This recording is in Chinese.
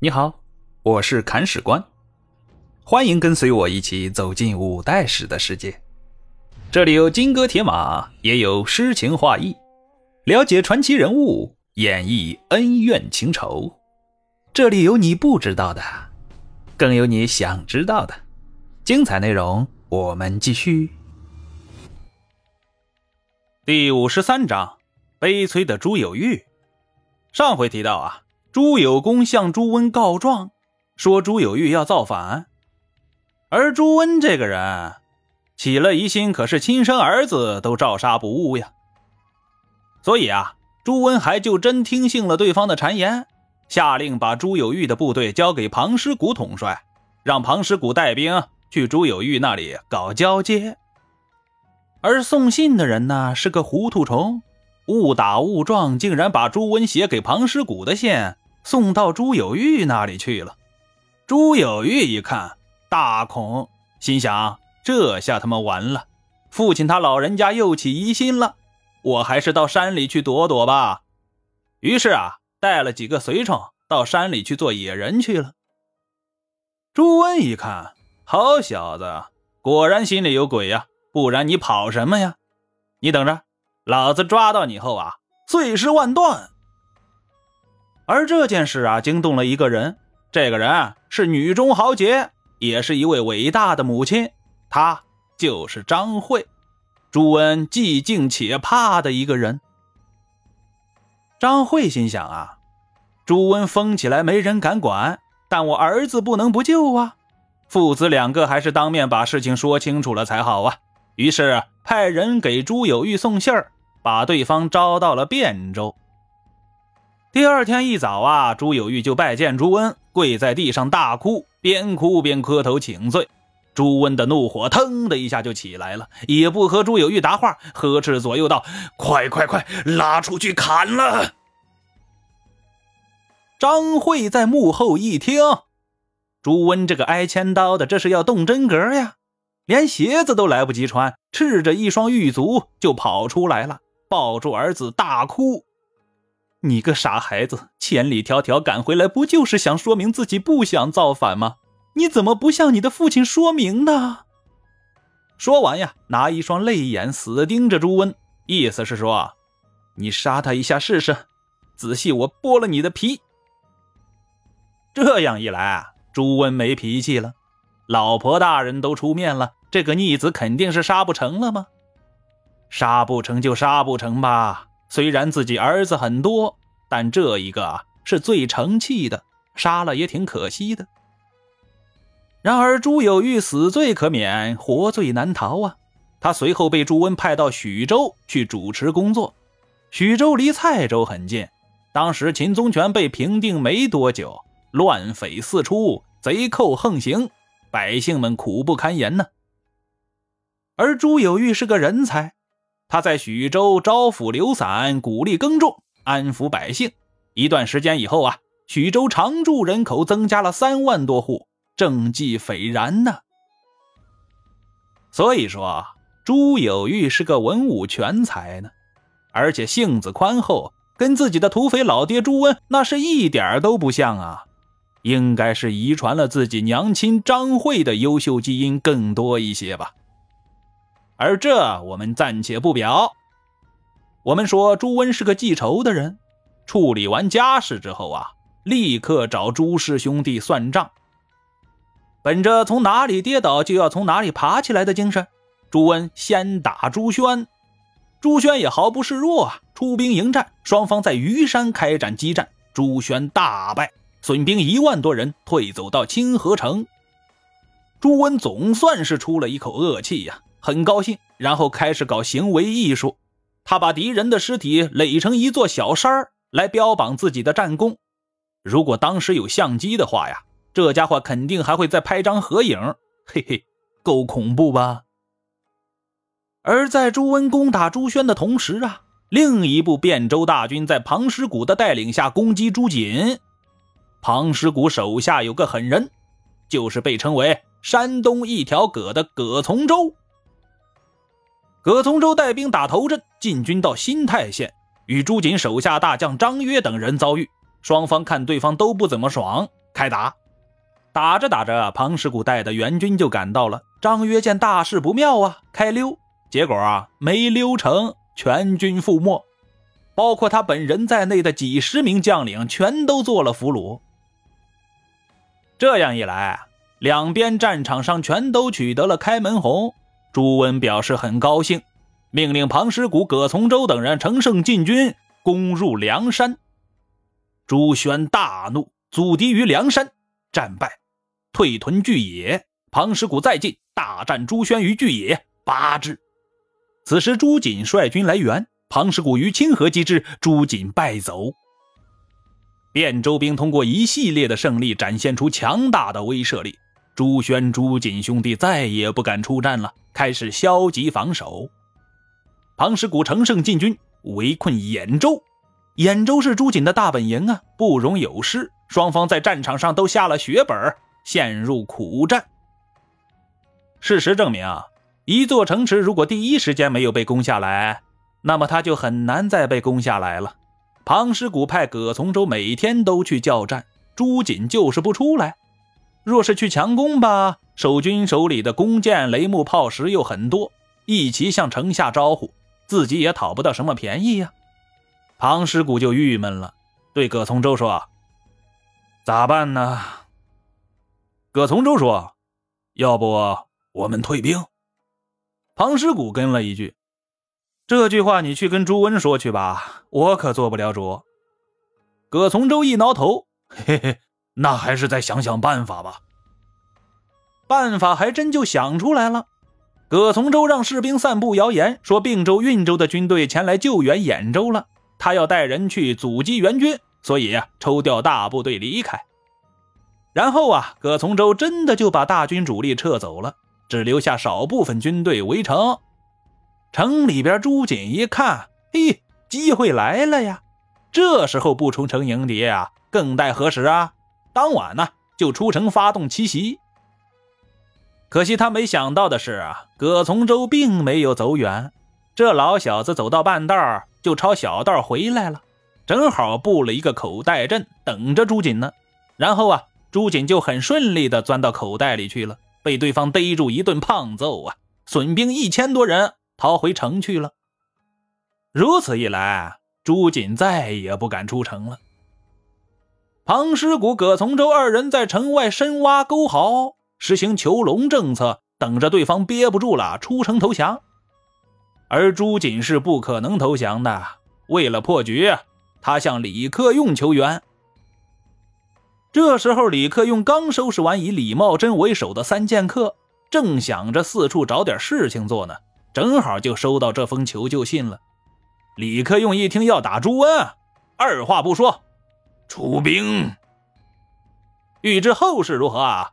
你好，我是砍史官，欢迎跟随我一起走进五代史的世界。这里有金戈铁马，也有诗情画意，了解传奇人物，演绎恩怨情仇。这里有你不知道的，更有你想知道的。精彩内容，我们继续。第五十三章：悲催的朱有玉。上回提到啊。朱有功向朱温告状，说朱有玉要造反，而朱温这个人起了疑心，可是亲生儿子都照杀不误呀。所以啊，朱温还就真听信了对方的谗言，下令把朱有玉的部队交给庞师古统帅，让庞师古带兵去朱有玉那里搞交接。而送信的人呢，是个糊涂虫。误打误撞，竟然把朱温写给庞师古的信送到朱有玉那里去了。朱有玉一看，大恐，心想：这下他妈完了，父亲他老人家又起疑心了。我还是到山里去躲躲吧。于是啊，带了几个随从到山里去做野人去了。朱温一看，好小子，果然心里有鬼呀！不然你跑什么呀？你等着。老子抓到你后啊，碎尸万段。而这件事啊，惊动了一个人，这个人是女中豪杰，也是一位伟大的母亲，她就是张慧，朱温既敬且怕的一个人。张慧心想啊，朱温疯起来没人敢管，但我儿子不能不救啊，父子两个还是当面把事情说清楚了才好啊。于是派人给朱有玉送信儿。把对方招到了汴州。第二天一早啊，朱有玉就拜见朱温，跪在地上大哭，边哭边磕头请罪。朱温的怒火腾的一下就起来了，也不和朱有玉答话，呵斥左右道：“快快快，拉出去砍了！”张慧在幕后一听，朱温这个挨千刀的，这是要动真格呀，连鞋子都来不及穿，赤着一双玉足就跑出来了。抱住儿子大哭，你个傻孩子，千里迢迢赶回来，不就是想说明自己不想造反吗？你怎么不向你的父亲说明呢？说完呀，拿一双泪眼死盯着朱温，意思是说，你杀他一下试试，仔细我剥了你的皮。这样一来啊，朱温没脾气了，老婆大人都出面了，这个逆子肯定是杀不成了吗？杀不成就杀不成吧。虽然自己儿子很多，但这一个是最成器的，杀了也挺可惜的。然而朱有玉死罪可免，活罪难逃啊！他随后被朱温派到徐州去主持工作。徐州离蔡州很近，当时秦宗权被平定没多久，乱匪四出，贼寇横行，百姓们苦不堪言呢。而朱有玉是个人才。他在徐州招抚流散，鼓励耕种，安抚百姓。一段时间以后啊，徐州常住人口增加了三万多户，政绩斐然呢。所以说，朱有玉是个文武全才呢，而且性子宽厚，跟自己的土匪老爹朱温那是一点都不像啊。应该是遗传了自己娘亲张慧的优秀基因更多一些吧。而这我们暂且不表。我们说朱温是个记仇的人，处理完家事之后啊，立刻找朱氏兄弟算账。本着从哪里跌倒就要从哪里爬起来的精神，朱温先打朱宣，朱宣也毫不示弱啊，出兵迎战，双方在虞山开展激战，朱宣大败，损兵一万多人，退走到清河城。朱温总算是出了一口恶气呀。很高兴，然后开始搞行为艺术。他把敌人的尸体垒成一座小山儿，来标榜自己的战功。如果当时有相机的话呀，这家伙肯定还会再拍张合影。嘿嘿，够恐怖吧？而在朱温攻打朱宣的同时啊，另一部汴州大军在庞师古的带领下攻击朱瑾。庞师古手下有个狠人，就是被称为山东一条葛的葛从周。葛从周带兵打头阵，进军到新泰县，与朱瑾手下大将张约等人遭遇。双方看对方都不怎么爽，开打。打着打着，庞师古带的援军就赶到了。张约见大事不妙啊，开溜。结果啊，没溜成，全军覆没，包括他本人在内的几十名将领全都做了俘虏。这样一来，两边战场上全都取得了开门红。朱温表示很高兴，命令庞师古、葛从周等人乘胜进军，攻入梁山。朱宣大怒，阻敌于梁山，战败，退屯巨野。庞师古再进，大战朱宣于巨野，八之。此时朱瑾率军来援，庞师古于清河击之，朱瑾败走。汴州兵通过一系列的胜利，展现出强大的威慑力。朱宣、朱瑾兄弟再也不敢出战了，开始消极防守。庞师古乘胜进军，围困兖州。兖州是朱瑾的大本营啊，不容有失。双方在战场上都下了血本，陷入苦战。事实证明啊。一座城池如果第一时间没有被攻下来，那么他就很难再被攻下来了。庞师古派葛从周每天都去叫战，朱瑾就是不出来。若是去强攻吧，守军手里的弓箭、雷木、炮石又很多，一齐向城下招呼，自己也讨不到什么便宜呀。庞师古就郁闷了，对葛从周说：“咋办呢？”葛从周说：“要不我们退兵。”庞师古跟了一句：“这句话你去跟朱温说去吧，我可做不了主。”葛从周一挠头：“嘿嘿，那还是再想想办法吧。”办法还真就想出来了。葛从周让士兵散布谣言，说并州、运州的军队前来救援兖州了，他要带人去阻击援军，所以呀，抽调大部队离开。然后啊，葛从周真的就把大军主力撤走了。只留下少部分军队围城，城里边朱瑾一看，嘿，机会来了呀！这时候不出城迎敌啊，更待何时啊？当晚呢，就出城发动奇袭。可惜他没想到的是啊，葛从周并没有走远，这老小子走到半道就抄小道回来了，正好布了一个口袋阵，等着朱瑾呢。然后啊，朱瑾就很顺利的钻到口袋里去了。被对方逮住一顿胖揍啊！损兵一千多人逃回城去了。如此一来，朱瑾再也不敢出城了。庞师古、葛从周二人在城外深挖沟壕，实行囚笼政策，等着对方憋不住了出城投降。而朱瑾是不可能投降的。为了破局，他向李克用求援。这时候，李克用刚收拾完以李茂贞为首的三剑客，正想着四处找点事情做呢，正好就收到这封求救信了。李克用一听要打朱温，二话不说，出兵。欲知后事如何啊？